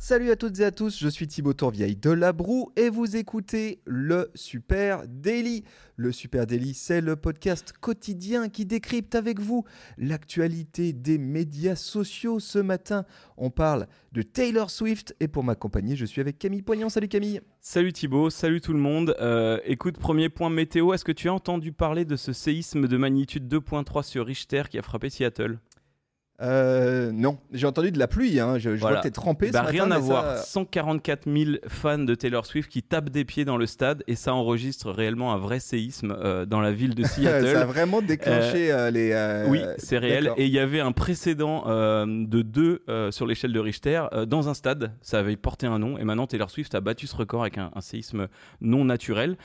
Salut à toutes et à tous, je suis Thibaut Tourvieille de La Broue et vous écoutez le Super Daily. Le Super Daily, c'est le podcast quotidien qui décrypte avec vous l'actualité des médias sociaux. Ce matin, on parle de Taylor Swift et pour m'accompagner, je suis avec Camille Poignant. Salut Camille. Salut Thibaut, salut tout le monde. Euh, écoute, premier point météo, est-ce que tu as entendu parler de ce séisme de magnitude 2.3 sur Richter qui a frappé Seattle? Euh, non, j'ai entendu de la pluie, hein. je, je vois Voilà. que t'es trempé. Bah, ce matin, rien à voir. ça- 144 000 fans de Taylor Swift qui tapent des pieds dans le stade et ça enregistre réellement un vrai séisme euh, dans la ville de Seattle. ça a vraiment déclenché euh, les. euh, Oui, c'est réel. Et il y avait un précédent de 2 sur l'échelle de Richter dans un stade. Ça avait porté un nom. Et maintenant, Taylor Swift a battu ce record avec un, un séisme non naturel.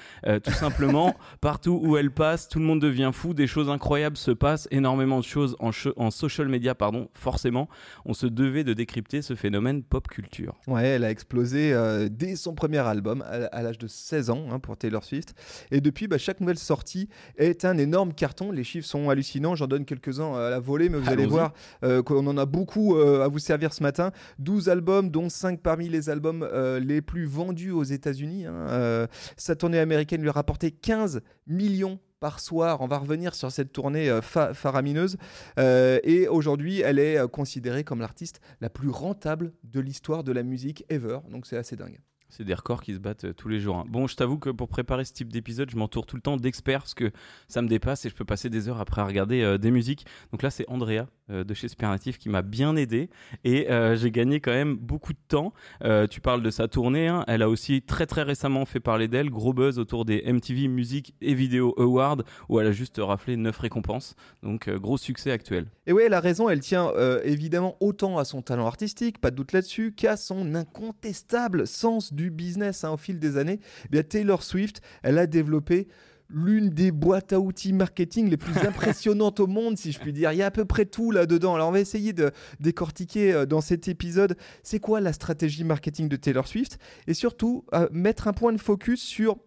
Tout simplement, partout où elle passe, tout le monde devient fou. Des choses incroyables se passent. Énormément de choses en, en social media, pardon, forcément. On se devait de décrypter ce phénomène pop culture. Ouais, elle a explosé euh, dès son premier album, à, à l'âge de 16 ans hein, pour Taylor Swift. Et depuis, bah, chaque nouvelle sortie est un énorme carton. Les chiffres sont hallucinants. J'en donne quelques-uns à la volée, mais vous allez voir euh, qu'on en a beaucoup euh, à vous servir ce matin. 12 albums, dont 5 parmi les albums les plus vendus aux États-Unis. hein. Sa tournée américaine lui a rapporté 15 millions par soir. On va revenir sur cette tournée euh, fa- faramineuse. Euh, et aujourd'hui, elle est euh, considérée comme l'artiste la plus rentable de l'histoire de la musique ever. Donc c'est assez dingue. C'est des records qui se battent tous les jours. hein. Bon, je t'avoue que pour préparer ce type d'épisode, je m'entoure tout le temps d'experts parce que ça me dépasse et je peux passer des heures après à regarder des musiques. Donc là, c'est Andrea de chez Supernatif qui m'a bien aidé et euh, j'ai gagné quand même beaucoup de temps. Euh, tu parles de sa tournée. hein. Elle a aussi très très récemment fait parler d'elle. Gros buzz autour des MTV Music et Video Awards où elle a juste raflé 9 récompenses. Donc euh, gros succès actuel. Et oui, elle a raison, elle tient euh, évidemment autant à son talent artistique, pas de doute là-dessus, qu'à son incontestable sens du business hein, au fil des années. Eh bien, Taylor Swift, elle a développé l'une des boîtes à outils marketing les plus impressionnantes au monde, si je puis dire. Il y a à peu près tout là-dedans. Alors, on va essayer de décortiquer euh, dans cet épisode c'est quoi la stratégie marketing de Taylor Swift et surtout euh, mettre un point de focus sur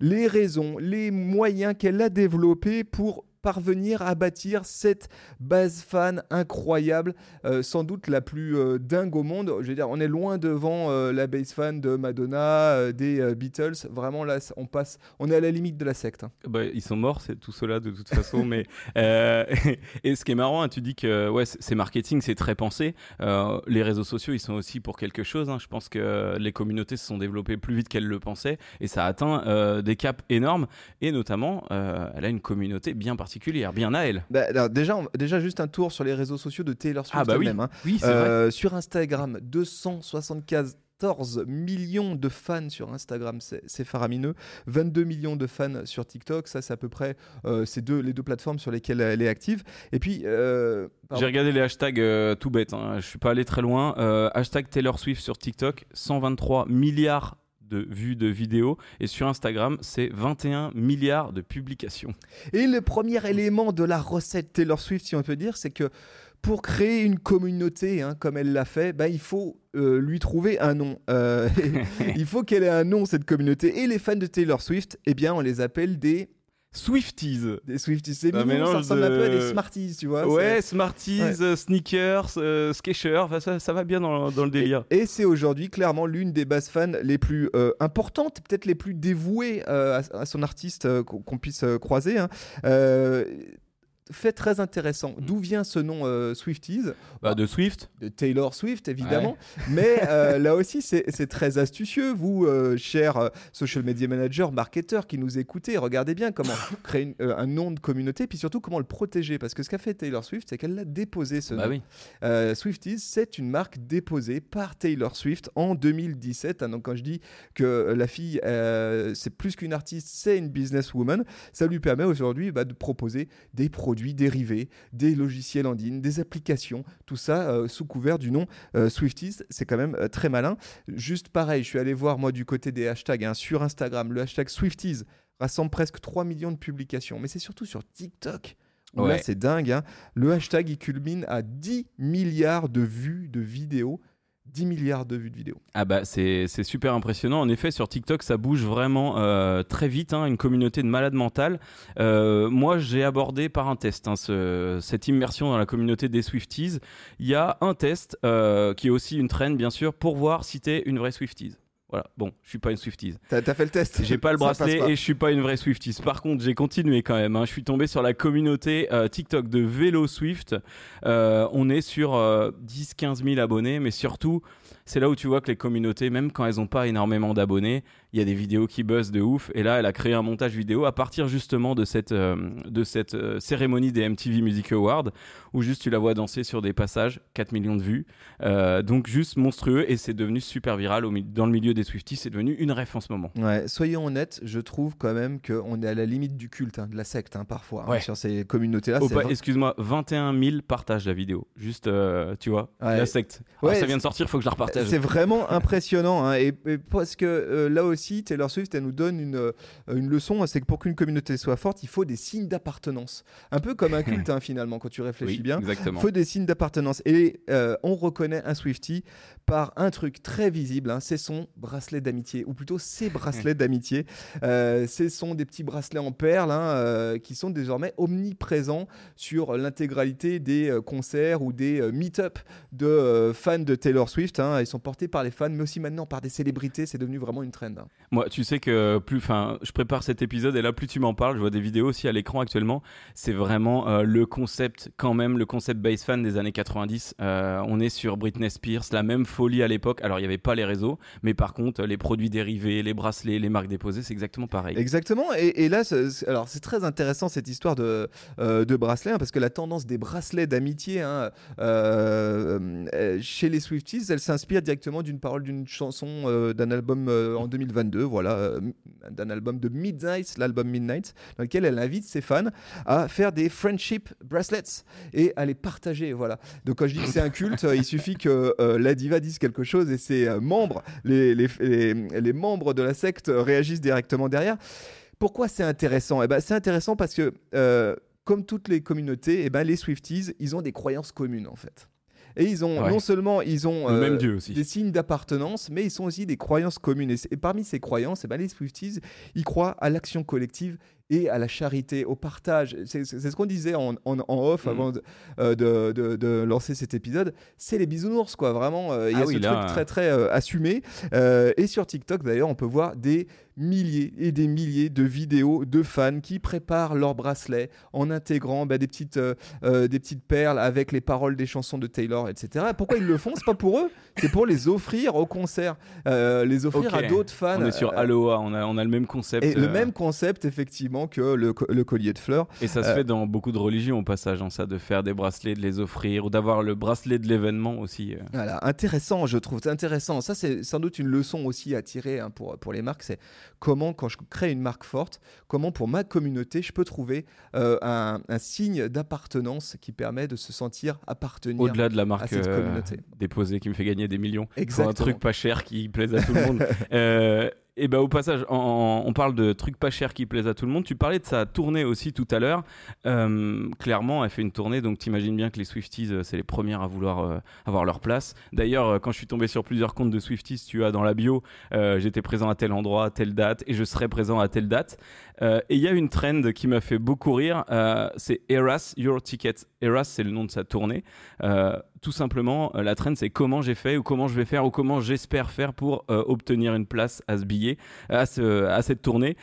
les raisons, les moyens qu'elle a développés pour parvenir à bâtir cette base fan incroyable, euh, sans doute la plus euh, dingue au monde. Je veux dire, on est loin devant euh, la base fan de Madonna, des Beatles. Vraiment là, on passe, on est à la limite de la secte. hein. Bah, ils sont morts, c'est tout cela de toute façon. mais et ce qui est marrant, hein, tu dis que ouais, c'est marketing, c'est très pensé. Les réseaux sociaux, ils sont aussi pour quelque chose. hein. Je pense que les communautés se sont développées plus vite qu'elles le pensaient et ça a atteint des caps énormes. Et notamment, elle a une communauté bien particulière, bien à elle. Bah, alors, déjà, on- déjà juste un tour sur les réseaux sociaux de Taylor Swift Ah bah oui. hein. Oui, c'est vrai. Euh, sur Instagram, 274 millions de fans sur Instagram, c'est faramineux. 22 millions de fans sur TikTok, ça c'est à peu près euh, ces deux, les deux plateformes sur lesquelles elle est active. Et puis, euh. J'ai regardé les hashtags euh, tout bête, hein. je suis pas allé très loin. Euh, hashtag Taylor Swift sur TikTok, 123 milliards de vues de vidéos. Et sur Instagram, c'est 21 milliards de publications. Et le premier élément de la recette Taylor Swift, si on peut dire, c'est que pour créer une communauté, hein, comme elle l'a fait, bah, il faut euh, lui trouver un nom. Euh, il faut qu'elle ait un nom, cette communauté. Et les fans de Taylor Swift, eh bien, on les appelle des, Swifties. des Swifties. C'est mignon, ça mélange ressemble un peu à de- des Smarties, tu vois. Ouais, Smarties, Ouais. sneakers, euh, Skechers, ça, ça va bien dans, dans le délire. Et c'est aujourd'hui clairement l'une des bases fans les plus euh, importantes, peut-être les plus dévouées euh, à, à son artiste euh, qu'on puisse croiser. hein. Fait très intéressant. D'où vient ce nom euh, Swifties? Bah, de Swift. de Taylor Swift, évidemment. Mais euh, là aussi, c'est très astucieux. Vous, euh, cher euh, social media manager, marketeur qui nous écoutez, regardez bien comment créer une- un nom de communauté, puis surtout comment le protéger. Parce que ce qu'a fait Taylor Swift, c'est qu'elle l'a déposé ce Bah nom. oui. Swifties, c'est une marque déposée par Taylor Swift en 2017. hein. donc quand je dis que la fille, c'est plus qu'une artiste, c'est une businesswoman, ça lui permet aujourd'hui bah, de proposer des produits dérivés, des logiciels en ligne, des applications, tout ça euh, sous couvert du nom euh, Swifties. C'est quand même euh, très malin. Juste pareil, je suis allé voir moi du côté des hashtags hein, sur Instagram. Le hashtag Swifties rassemble presque 3 millions de publications, mais c'est surtout sur TikTok. Là, Ouais. c'est dingue. hein. Le hashtag, il culmine à 10 milliards de vues de vidéos. 10 milliards de vues de vidéos. Ah bah c'est super impressionnant. En effet, sur TikTok, ça bouge vraiment euh, très vite. hein, une communauté de malades mentales. Euh, moi, j'ai abordé par un test hein, ce- cette immersion dans la communauté des Swifties. Il y a un test euh, qui est aussi une traîne, bien sûr, pour voir si t'es une vraie Swifties. Voilà. Bon, je suis pas une Swifties. T'as as fait le test J'ai pas le bracelet pas. et je suis pas une vraie Swifties. Par contre, j'ai continué quand même. hein. Je suis tombé sur la communauté euh, TikTok de Vélo Swift. Euh, on est sur 10-15 000 abonnés, mais surtout, c'est là où tu vois que les communautés, même quand elles ont pas énormément d'abonnés, il y a des vidéos qui buzzent de ouf. Et là, elle a créé un montage vidéo à partir justement de cette, euh, de cette euh, cérémonie des MTV Music Awards, où juste tu la vois danser sur des passages, 4 millions de vues. Euh, donc juste monstrueux et c'est devenu super viral au dans le milieu des Swifties. C'est devenu une ref en ce moment. Ouais, soyons honnêtes, je trouve quand même qu'on est à la limite du culte, hein, de la secte hein, parfois, hein, sur ces communautés-là. Oh, Excuse-moi, 21 000 partages la vidéo. Juste, tu vois, Ouais. la secte. Ah, ça vient de sortir, faut que je la repartage. C'est vraiment impressionnant. et, et parce que là aussi, Taylor Swift, elle nous donne une, euh, une leçon c'est que pour qu'une communauté soit forte, il faut des signes d'appartenance. Un peu comme un culte, hein, finalement, quand tu réfléchis Oui, bien. Il faut des signes d'appartenance. Et euh, on reconnaît un Swifty par un truc très visible, hein, c'est son bracelet d'amitié, ou plutôt ses bracelets d'amitié. Euh, ce sont des petits bracelets en perles hein, euh, qui sont désormais omniprésents sur l'intégralité des concerts ou des meet-up de fans de Taylor Swift. Ils sont portés par les fans, mais aussi maintenant par des célébrités. C'est devenu vraiment une trend. Moi, tu sais que plus, enfin, je prépare cet épisode et là, plus tu m'en parles, je vois des vidéos aussi à l'écran actuellement. C'est vraiment euh, le concept, quand même, le concept base fan des années 90. Euh, on est sur Britney Spears, la même folie à l'époque. Alors, il n'y avait pas les réseaux, mais par contre, les produits dérivés, les bracelets, les marques déposées, c'est exactement pareil. Exactement. Et, là, alors c'est très intéressant cette histoire de, euh, de bracelets, hein, parce que la tendance des bracelets d'amitié hein, chez les Swifties, elle s'inspire directement d'une parole d'une chanson d'un album en 2022, voilà, euh, d'un album de Midnight, l'album Midnight, dans lequel elle invite ses fans à faire des friendship bracelets et à les partager. Voilà. Donc quand je dis que c'est un culte, euh, il suffit que euh, la diva dise quelque chose et ses membres, les, membres de la secte réagissent directement derrière. Pourquoi c'est intéressant? Eh ben, C'est intéressant parce que, comme toutes les communautés, eh ben, les Swifties, ils ont des croyances communes en fait. Et ils ont Ouais. non seulement ils ont euh, même Dieu aussi. des signes d'appartenance, mais ils sont aussi des croyances communes. Et, parmi ces croyances, eh ben, les Swifties, ils croient à l'action collective et à la charité, au partage. C'est ce qu'on disait en, en- en off Mhm. avant de, euh, de- de- de lancer cet épisode. C'est les bisounours, quoi. Vraiment, euh, il y a Ah ce oui, là, truc très, très euh, assumé. Et sur TikTok, d'ailleurs, on peut voir des milliers et des milliers de vidéos de fans qui préparent leurs bracelets en intégrant bah, des, petites, euh, euh, des petites perles avec les paroles des chansons de Taylor, etc. Pourquoi ils le font? C'est pas pour eux, c'est pour les offrir au concert, euh, les offrir à d'autres fans. On est sur Aloha, on a, on a le même concept. et le même concept, effectivement, que le, le collier de fleurs. Et ça se fait dans beaucoup de religions au passage, hein, ça, de faire des bracelets, de les offrir, ou d'avoir le bracelet de l'événement aussi. Voilà, intéressant, je trouve, c'est intéressant. Ça, c'est sans doute une leçon aussi à tirer hein, pour, pour les marques. C'est comment, quand je crée une marque forte, comment pour ma communauté, je peux trouver euh, un, un signe d'appartenance qui permet de se sentir appartenir. Au-delà de la à marque cette euh, communauté. déposée qui me fait gagner des millions. Pour Exactement. un truc pas cher qui plaise à tout le monde. Et ben au passage, on parle de trucs pas chers qui plaisent à tout le monde. Tu parlais de sa tournée aussi tout à l'heure. Euh, clairement, elle fait une tournée, donc t'imagines bien que les Swifties, euh, c'est les premières à vouloir euh, avoir leur place. D'ailleurs, quand je suis tombé sur plusieurs comptes de Swifties, tu as dans la bio, j'étais présent à tel endroit, à telle date, et je serai présent à telle date. Et il y a une trend qui m'a fait beaucoup rire, c'est Eras Your Ticket. Eras, c'est le nom de sa tournée. Euh, tout simplement, euh, la trend, c'est comment j'ai fait ou comment je vais faire ou comment j'espère faire pour euh, obtenir une place à ce billet, à, ce, à cette tournée.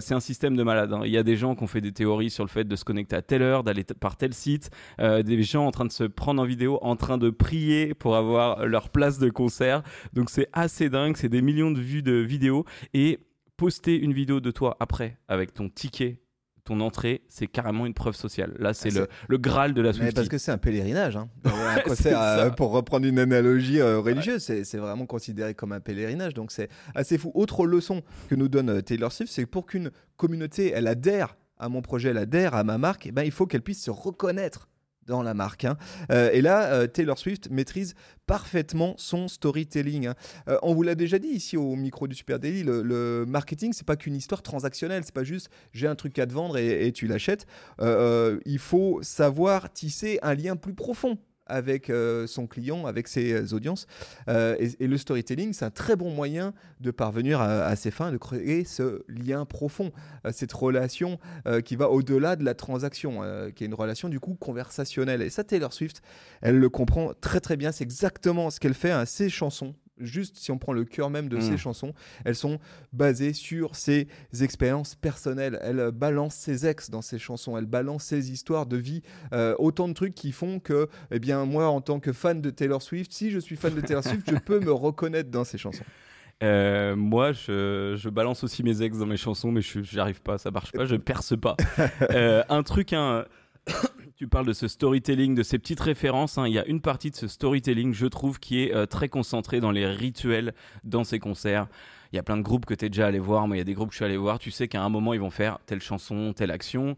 C'est un système de malade. hein. Il y a des gens qui ont fait des théories sur le fait de se connecter à telle heure, d'aller par tel site, des gens en train de se prendre en vidéo, en train de prier pour avoir leur place de concert. Donc c'est assez dingue, c'est des millions de vues de vidéos et poster une vidéo de toi après avec ton ticket ton entrée, c'est carrément une preuve sociale. Là, c'est Ah, le, le Graal de la Mais Swiftie. parce que c'est un pèlerinage. hein. Concert, ça. euh, pour reprendre une analogie euh, religieuse, c'est c'est vraiment considéré comme un pèlerinage. Donc c'est assez fou. Autre leçon que nous donne euh, Taylor Swift, c'est que pour qu'une communauté, elle adhère à mon projet, elle adhère à ma marque, eh ben, il faut qu'elle puisse se reconnaître dans la marque. hein. Euh, et là, euh, Taylor Swift maîtrise parfaitement son storytelling. hein. Euh, on vous l'a déjà dit ici au micro du Super Daily, le, le marketing, c'est pas qu'une histoire transactionnelle, c'est pas juste j'ai un truc à te vendre et, tu l'achètes. Il faut savoir tisser un lien plus profond avec euh, son client, avec ses audiences. Euh, et, le storytelling, c'est un très bon moyen de parvenir à, à ses fins, de créer ce lien profond, euh, cette relation qui va au-delà de la transaction, qui est une relation du coup conversationnelle. Et ça, Taylor Swift, elle le comprend très très bien. C'est exactement ce qu'elle fait à ses chansons. Juste si on prend le cœur même de ses chansons, elles sont basées sur ses expériences personnelles. Elle euh, balance ses ex dans ses chansons, elle balance ses histoires de vie, euh, autant de trucs qui font que, eh bien, moi, en tant que fan de Taylor Swift, si je suis fan de Taylor Swift, je peux me reconnaître dans ses chansons. Euh, moi, je, je balance aussi mes ex dans mes chansons, mais je j'y arrive pas, ça marche pas, je perce pas. Euh, un truc, hein, tu parles de ce storytelling, de ces petites références. hein, Il y a une partie de ce storytelling, je trouve, qui est euh, très concentrée dans les rituels dans ces concerts. Il y a plein de groupes que tu es déjà allé voir. Moi, il y a des groupes que je suis allé voir. Tu sais qu'à un moment, ils vont faire telle chanson, telle action.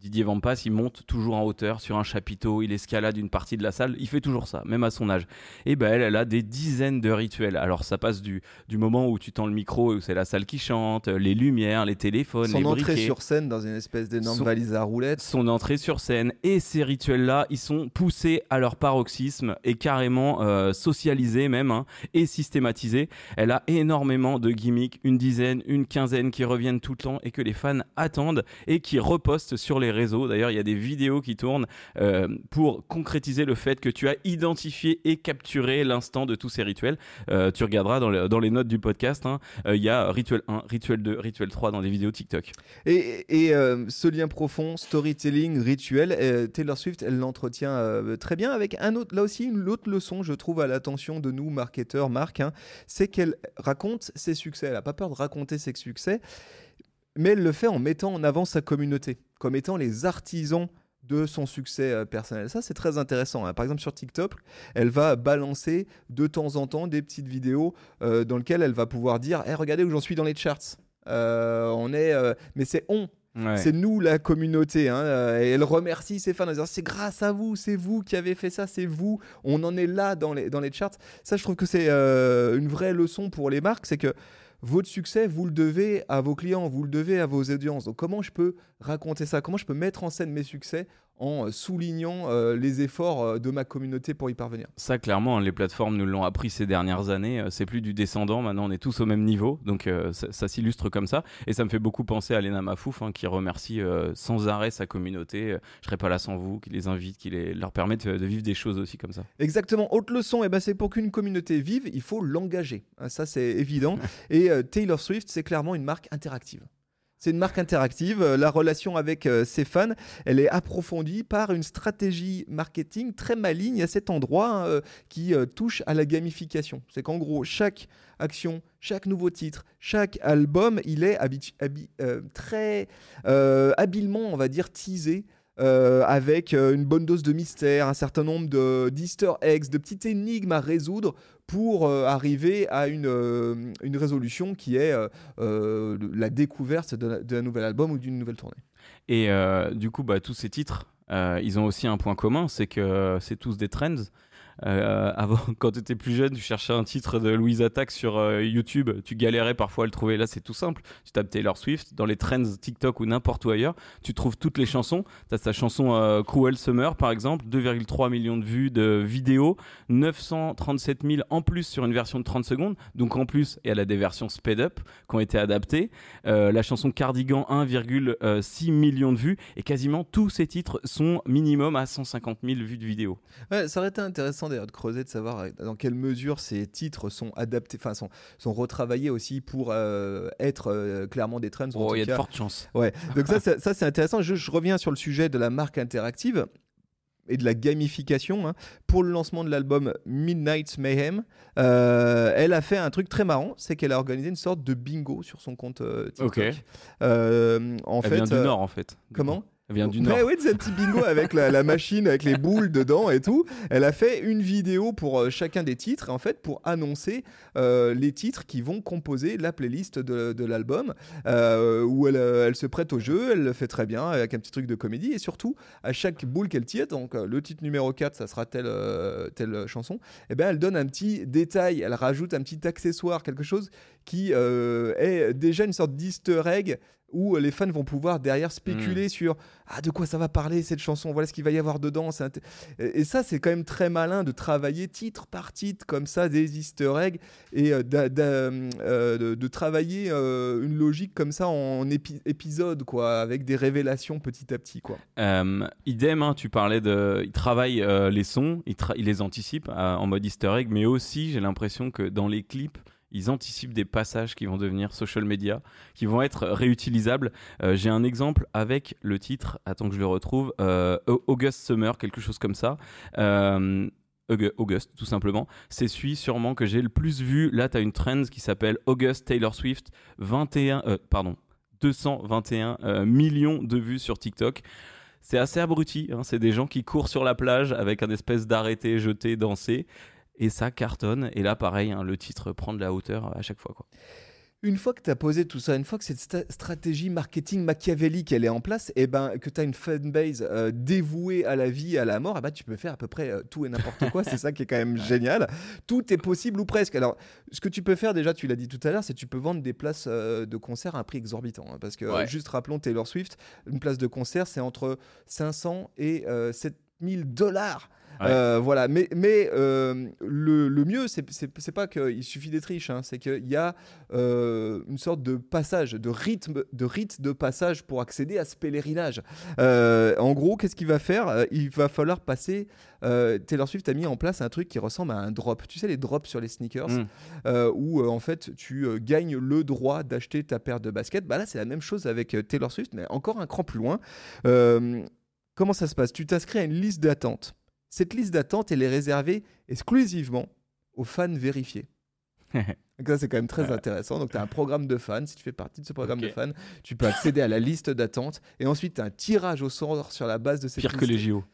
Didier Vampas, il monte toujours en hauteur sur un chapiteau, il escalade une partie de la salle, il fait toujours ça, même à son âge. Et ben elle, elle a des dizaines de rituels. Alors ça passe du, du moment où tu tends le micro et où c'est la salle qui chante, les lumières, les téléphones, Son les entrée briquets sur scène dans une espèce d'énorme valise à roulettes. son entrée sur scène et ces rituels-là, ils sont poussés à leur paroxysme et carrément euh, socialisés même hein, et systématisés. Elle a énormément de gimmicks, une dizaine, une quinzaine qui reviennent tout le temps et que les fans attendent et qui repostent sur les réseaux. D'ailleurs, il y a des vidéos qui tournent euh, pour concrétiser le fait que tu as identifié et capturé l'instant de tous ces rituels. Euh, tu regarderas dans, le- dans les notes du podcast, hein, euh, il y a rituel 1, rituel 2, rituel 3 dans des vidéos TikTok. Et, ce lien profond, storytelling, rituel, Taylor Swift, elle l'entretient très bien avec un autre, là aussi une autre leçon, je trouve, à l'attention de nous, marketeurs, marques, hein, c'est qu'elle raconte ses succès. Elle n'a pas peur de raconter ses succès, mais elle le fait en mettant en avant sa communauté, comme étant les artisans de son succès euh, personnel. Ça, c'est très intéressant. hein. Par exemple, sur TikTok, elle va balancer de temps en temps des petites vidéos euh, dans lesquelles elle va pouvoir dire Eh, Regardez où j'en suis dans les charts. Euh, on est, euh, mais c'est on, Ouais. c'est nous la communauté. hein, et elle remercie ses fans en disant c'est grâce à vous, c'est vous qui avez fait ça, c'est vous. On en est là dans les, dans les charts. Ça, je trouve que c'est une vraie leçon pour les marques, c'est que votre succès, vous le devez à vos clients, vous le devez à vos audiences. Donc comment je peux raconter ça? Comment je peux mettre en scène mes succès en soulignant euh, les efforts euh, de ma communauté pour y parvenir Ça, clairement, hein, les plateformes nous l'ont appris ces dernières années. euh, C'est plus du descendant. Maintenant, on est tous au même niveau. Donc, euh, ça, ça s'illustre comme ça. Et ça me fait beaucoup penser à Lena Mafouf, hein, qui remercie euh, sans arrêt sa communauté. Je serais pas là sans vous, qui les invite, qui les, leur permet de, de vivre des choses aussi comme ça. Exactement. Autre leçon, eh ben, c'est pour qu'une communauté vive, il faut l'engager. Hein, Ça, c'est évident. Et Taylor Swift, c'est clairement une marque interactive. C'est une marque interactive. Euh, La relation avec euh, ses fans, elle est approfondie par une stratégie marketing très maligne à cet endroit hein, euh, qui touche à la gamification. C'est qu'en gros, chaque action, chaque nouveau titre, chaque album, il est très habilement, on va dire, teasé euh, avec euh, une bonne dose de mystère, un certain nombre de d'easter eggs, de petites énigmes à résoudre pour euh, arriver à une, une résolution qui est la découverte d'un nouvel album ou d'une nouvelle tournée. Et du coup, bah, tous ces titres, ils ont aussi un point commun, c'est que c'est tous des trends. Euh, avant, quand tu étais plus jeune, tu cherchais un titre de Louise Attaque sur euh, YouTube, tu galérais parfois à le trouver. Là, c'est tout simple. Tu tapes Taylor Swift dans les trends TikTok ou n'importe où ailleurs, tu trouves toutes les chansons. Tu as sa chanson euh, Cruel Summer, par exemple, 2,3 millions de vues de vidéos, 937 000 en plus sur une version de 30 secondes. Donc en plus, et elle a des versions sped up qui ont été adaptées. Euh, la chanson Cardigan, 1,6 million de vues. Et quasiment tous ces titres sont minimum à 150 000 vues de vidéo. Ouais, ça aurait été intéressant d'ailleurs de creuser, de savoir euh, dans quelle mesure ces titres sont adaptés, enfin sont, sont retravaillés aussi pour euh, être euh, clairement des trends. Oh, il y a de fortes chances. Ouais, donc ça, ça, ça, c'est intéressant. Je, je reviens sur le sujet de la marque interactive et de la gamification. hein. Pour le lancement de l'album Midnight Mayhem, euh, elle a fait un truc très marrant, c'est qu'elle a organisé une sorte de bingo sur son compte euh, TikTok. Ok. Euh, en Elle fait, vient du Nord, en fait. Comment Elle vient du Nord. ouais, c'est un petit bingo avec la, la machine, avec les boules dedans et tout. Elle a fait une vidéo pour euh, chacun des titres, en fait, pour annoncer euh, les titres qui vont composer la playlist de, de l'album, euh, où elle, elle se prête au jeu, elle le fait très bien, avec un petit truc de comédie, et surtout, à chaque boule qu'elle tire, donc le titre numéro 4, ça sera telle, euh, telle chanson, et ben elle donne un petit détail, elle rajoute un petit accessoire, quelque chose qui est déjà une sorte d'easter egg où les fans vont pouvoir derrière spéculer Hmm. sur ah de quoi ça va parler cette chanson, voilà ce qu'il va y avoir dedans. Et ça c'est quand même très malin de travailler titre par titre comme ça des Easter eggs et euh, euh, de, de travailler euh, une logique comme ça en épi- épisode quoi, avec des révélations petit à petit quoi. Euh, idem, hein, tu parlais de. Il travaille euh, les sons, il, tra- il les anticipe euh, en mode easter egg, mais aussi j'ai l'impression que dans les clips, ils anticipent des passages qui vont devenir social media, qui vont être réutilisables. Euh, j'ai un exemple avec le titre, attends que je le retrouve, euh, Au- August Summer, quelque chose comme ça. Euh, Aug- August, tout simplement. C'est celui sûrement que j'ai le plus vu. Là, tu as une trend qui s'appelle August Taylor Swift, 21, euh, pardon, 221 euh, millions de vues sur TikTok. C'est assez abruti. hein. C'est des gens qui courent sur la plage avec un espèce d'arrêté, jeté, dansé. Et ça cartonne. Et là, pareil, hein, le titre prend de la hauteur à chaque fois. Quoi. Une fois que tu as posé tout ça, une fois que cette sta- stratégie marketing machiavélique elle est en place, et ben que tu as une fanbase euh, dévouée à la vie, à la mort, eh ben, tu peux faire à peu près euh, tout et n'importe quoi. c'est ça qui est quand même génial. Tout est possible ou presque. Alors, ce que tu peux faire déjà, tu l'as dit tout à l'heure, c'est que tu peux vendre des places euh, de concert à un prix exorbitant. hein, parce que Ouais. juste rappelons Taylor Swift, une place de concert, c'est entre 500 et euh, 7000 dollars. Ouais. Euh, voilà, mais, mais euh, le, le mieux, c'est pas qu'il suffit d'être riche, hein, c'est qu'il y a euh, une sorte de passage, de rythme, de rite de passage pour accéder à ce pèlerinage. En gros, qu'est-ce qu'il va faire? Il va falloir passer. Taylor Swift a mis en place un truc qui ressemble à un drop. Tu sais, les drops sur les sneakers, Mm. où en fait tu gagnes le droit d'acheter ta paire de baskets. Bah là, c'est la même chose avec Taylor Swift, mais encore un cran plus loin. Comment ça se passe? Tu t'inscris à une liste d'attente. Cette liste d'attente, elle est réservée exclusivement aux fans vérifiés. Donc ça, c'est quand même très intéressant. Donc, tu as un programme de fans. Si tu fais partie de ce programme de fans, tu peux accéder à la liste d'attente. Et ensuite, tu as un tirage au sort sur la base de cette Pire que les JO.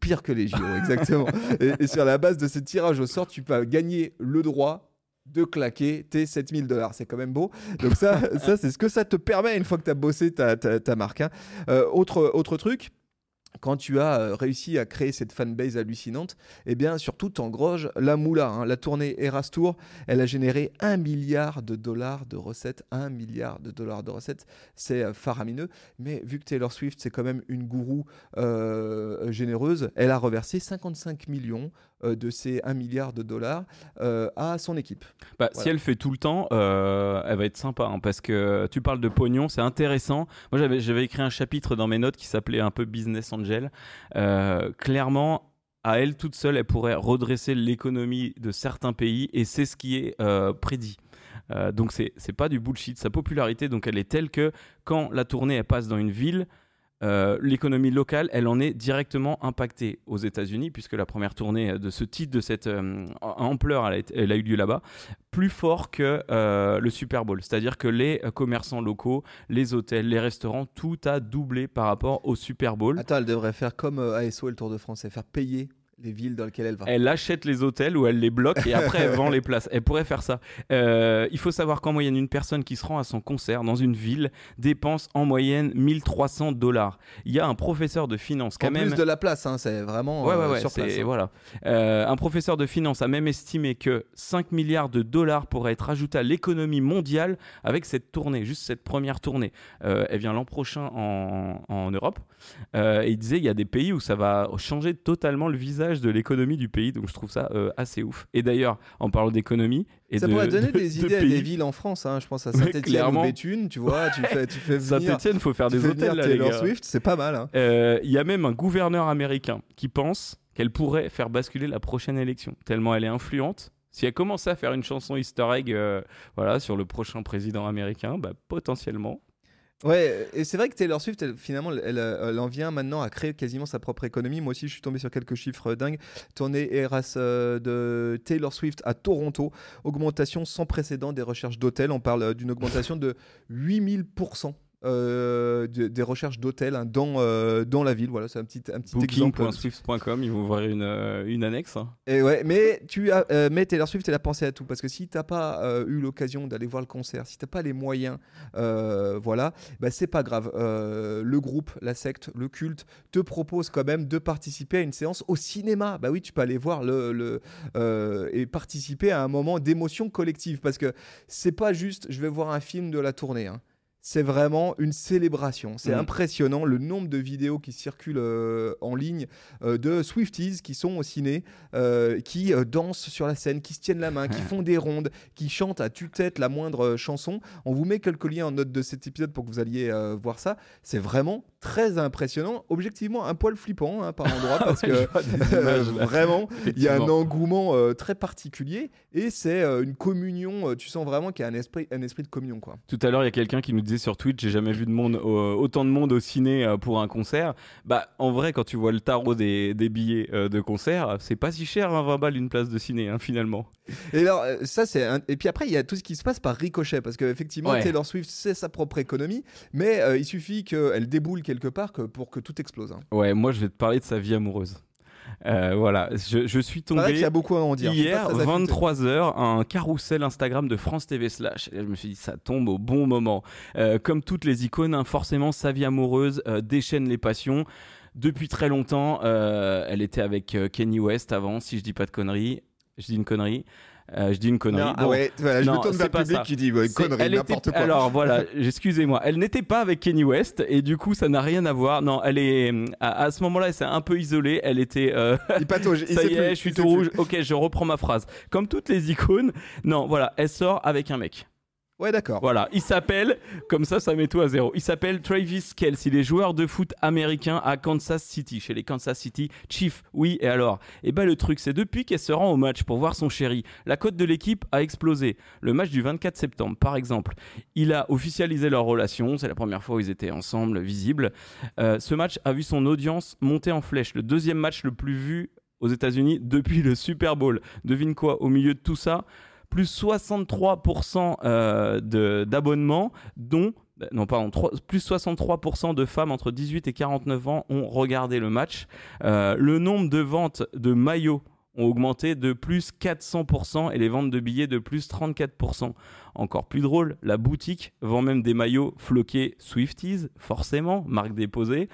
Pire que les JO, exactement. et, et sur la base de ce tirage au sort, tu peux gagner le droit de claquer tes 7000 dollars. C'est quand même beau. Donc ça, ça c'est ce que ça te permet une fois que tu as bossé ta, ta, ta marque. hein. Euh, autre, autre truc, quand tu as euh, réussi à créer cette fanbase hallucinante, eh bien surtout t'engroges la moula. hein. La tournée Eras Tour, elle a généré un milliard de dollars de recettes. Un milliard de dollars de recettes, c'est euh, faramineux. Mais vu que Taylor Swift, c'est quand même une gourou euh, généreuse, elle a reversé 55 millions de ces 1 milliard de dollars euh, à son équipe. Bah, Voilà. Si elle fait tout le temps, euh, elle va être sympa hein, parce que tu parles de pognon, c'est intéressant. Moi, j'avais, j'avais écrit un chapitre dans mes notes qui s'appelait un peu Business Angel. Euh, clairement, à elle toute seule, elle pourrait redresser l'économie de certains pays et c'est ce qui est euh, prédit. Euh, donc c'est c'est pas du bullshit. Sa popularité, donc elle est telle que quand la tournée elle passe dans une ville, euh, l'économie locale, elle en est directement impactée aux États-Unis, puisque la première tournée de ce titre, de cette euh, ampleur, elle a, eu lieu là-bas, plus fort que euh, le Super Bowl. C'est-à-dire que les commerçants locaux, les hôtels, les restaurants, tout a doublé par rapport au Super Bowl. Attends, elle devrait faire comme ASO et le Tour de France, et faire payer les villes dans lesquelles elle va. Elle achète les hôtels ou elle les bloque et après elle vend les places. Elle pourrait faire ça. Euh, il faut savoir qu'en moyenne, une personne qui se rend à son concert dans une ville dépense en moyenne 1300 dollars. Il y a un professeur de finance quand en même. plus de la place, hein, c'est vraiment Ouais, ouais, euh, ouais, sur place. hein. voilà. Euh, un professeur de finance a même estimé que 5 milliards de dollars pourraient être ajoutés à l'économie mondiale avec cette tournée, juste cette première tournée. Euh, elle vient l'an prochain en, en Europe. Et il disait il y a des pays où ça va changer totalement le visage de l'économie du pays. Donc je trouve ça euh, assez ouf. Et d'ailleurs, en parlant d'économie et ça de, pourrait donner de- des de idées à des villes en France. hein. Je pense à Saint-Etienne ou Béthune, tu vois. Tu fais, tu fais Saint-Etienne, faut faire des hôtels là, les Taylor gars. Swift, c'est pas mal. hein. Euh, Il y a même un gouverneur américain qui pense qu'elle pourrait faire basculer la prochaine élection, tellement elle est influente. Si elle commençait à faire une chanson easter egg euh, voilà, sur le prochain président américain, bah, potentiellement. Ouais, et c'est vrai que Taylor Swift, finalement, elle, euh, elle en vient maintenant à créer quasiment sa propre économie. Moi aussi, je suis tombé sur quelques chiffres dingues. Tournée Eras euh, de Taylor Swift à Toronto, augmentation sans précédent des recherches d'hôtels. On parle euh, d'une augmentation de 8000%. Euh, de- des recherches d'hôtels hein, dans, euh, dans la ville. Voilà, c'est un petit, un petit exemple. Booking.swift.com, ils vont ouvrir une, euh, une annexe. hein. Et ouais, mais tu as, mais Taylor Swift, elle a pensé à tout parce que si t'as pas euh, eu l'occasion d'aller voir le concert, si t'as pas les moyens, voilà, bah c'est pas grave. Le groupe, la secte, le culte te propose quand même de participer à une séance au cinéma. Bah oui, tu peux aller voir le, le et participer à un moment d'émotion collective parce que c'est pas juste, je vais voir un film de la tournée. hein. C'est vraiment une célébration. C'est Mm. impressionnant le nombre de vidéos qui circulent euh, en ligne euh, de Swifties qui sont au ciné, euh, qui dansent sur la scène, qui se tiennent la main, qui font des rondes, qui chantent à tue-tête la moindre chanson. On vous met quelques liens en note de cet épisode pour que vous alliez voir ça. C'est vraiment très impressionnant. Objectivement, un poil flippant hein, par endroit parce Ouais, que images, vraiment, il y a un engouement très particulier et c'est une communion. tu sens vraiment qu'il y a un esprit, un esprit de communion. Quoi. Tout à l'heure, il y a quelqu'un qui nous sur Twitch J'ai jamais vu de monde, autant de monde au ciné euh, pour un concert. Bah, en vrai, quand tu vois le tarot des, des billets euh, de concert, c'est pas si cher, hein, 20 balles une place de ciné, hein, finalement. Et alors, euh, ça, c'est. un- Et puis après, il y a tout ce qui se passe par ricochet parce qu'effectivement, Ouais. Taylor Swift, c'est sa propre économie, mais euh, il suffit qu'elle déboule quelque part que pour que tout explose. hein. Ouais, moi, je vais te parler de sa vie amoureuse. Euh, voilà, je, je suis tombé y a beaucoup à en dire. Je suis pas hier, très affûté. 23h, un carrousel Instagram de France TV Slash. Et je me suis dit, ça tombe au bon moment. Euh, comme toutes les icônes, hein, forcément, sa vie amoureuse euh, déchaîne les passions. Depuis très longtemps, elle était avec Kenny West avant, si je dis pas de conneries. Je dis une connerie. Euh, je dis une connerie. Non, ah ouais, voilà, je Non, me tourne vers le public ça. qui dit ouais, connerie, n'importe quoi. Alors voilà, excusez-moi, elle n'était pas avec Kenny West et du coup ça n'a rien à voir. Non, elle est à, à ce moment-là, elle s'est un peu isolée. Elle était euh, il patauge. il ça y plus, est, je suis tout plus. rouge. Ok, je reprends ma phrase. Comme toutes les icônes, non, voilà, elle sort avec un mec. Ouais, d'accord. Voilà, il s'appelle, comme ça, ça met tout à zéro. Il s'appelle Travis Kelce. Il est joueur de foot américain à Kansas City, chez les Kansas City Chiefs. Oui, et alors? Et ben le truc, c'est depuis qu'elle se rend au match pour voir son chéri, la cote de l'équipe a explosé. Le match du 24 septembre, par exemple, il a officialisé leur relation. C'est la première fois où ils étaient ensemble, visibles. Euh, ce match a vu son audience monter en flèche. Le deuxième match le plus vu aux États-Unis depuis le Super Bowl. Devine quoi? Au milieu de tout ça, plus 63% euh, d'abonnements, dont euh, non pardon, plus 63% de femmes entre 18 et 49 ans ont regardé le match. Euh, le nombre de ventes de maillots ont augmenté de plus 400% et les ventes de billets de plus 34%. Encore plus drôle, la boutique vend même des maillots floqués Swifties, forcément, marque déposée.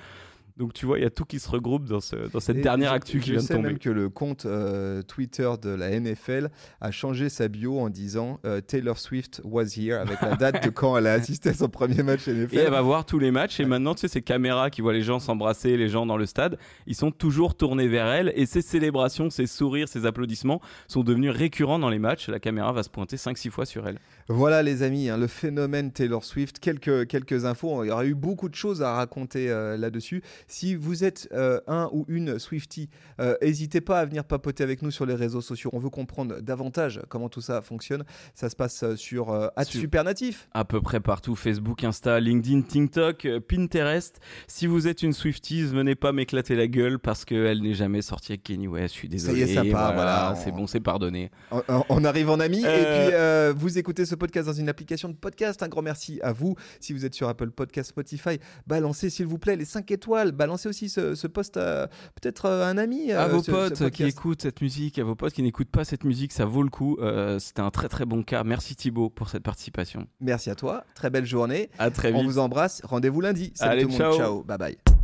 Donc tu vois, il y a tout qui se regroupe dans, ce- dans cette Et dernière je- actu qui je vient de sais tomber. même que le compte euh, Twitter de la NFL a changé sa bio en disant euh, Taylor Swift was here avec la date de quand elle a assisté à son premier match NFL. Et elle va voir tous les matchs. Et maintenant, tu sais, ces caméras qui voient les gens s'embrasser, les gens dans le stade, ils sont toujours tournés vers elle. Et ces célébrations, ces sourires, ces applaudissements sont devenus récurrents dans les matchs. La caméra va se pointer 5-6 fois sur elle. Voilà les amis, hein, le phénomène Taylor Swift, quelques, quelques infos, il y aura eu beaucoup de choses à raconter euh, là-dessus. Si vous êtes euh, un ou une Swiftie, euh, n'hésitez pas à venir papoter avec nous sur les réseaux sociaux. On veut comprendre davantage comment tout ça fonctionne. Ça se passe sur Sur- @supernatif. À peu près partout Facebook, Insta, LinkedIn, TikTok, Pinterest. Si vous êtes une Swifties, venez pas m'éclater la gueule parce qu'elle n'est jamais sortie avec Kenny West. Je suis Ça y désolé. est, ça part, voilà. C'est bon, c'est pardonné. On, on arrive en ami. Et puis, vous écoutez ce podcast dans une application de podcast. Un grand merci à vous. Si vous êtes sur Apple Podcast, Spotify, balancez s'il vous plaît les 5 étoiles. Balancez aussi ce, ce post à peut-être euh, un ami. à euh, vos ce- ce potes qui écoutent cette musique, à vos potes qui n'écoutent pas cette musique, ça vaut le coup. Euh, C'était un très très bon cas. Merci Thibaut pour cette participation. Merci à toi. Très belle journée. À très On vite. vous embrasse. Rendez-vous lundi. Salut Allez, tout le monde. ciao. Ciao. Bye bye.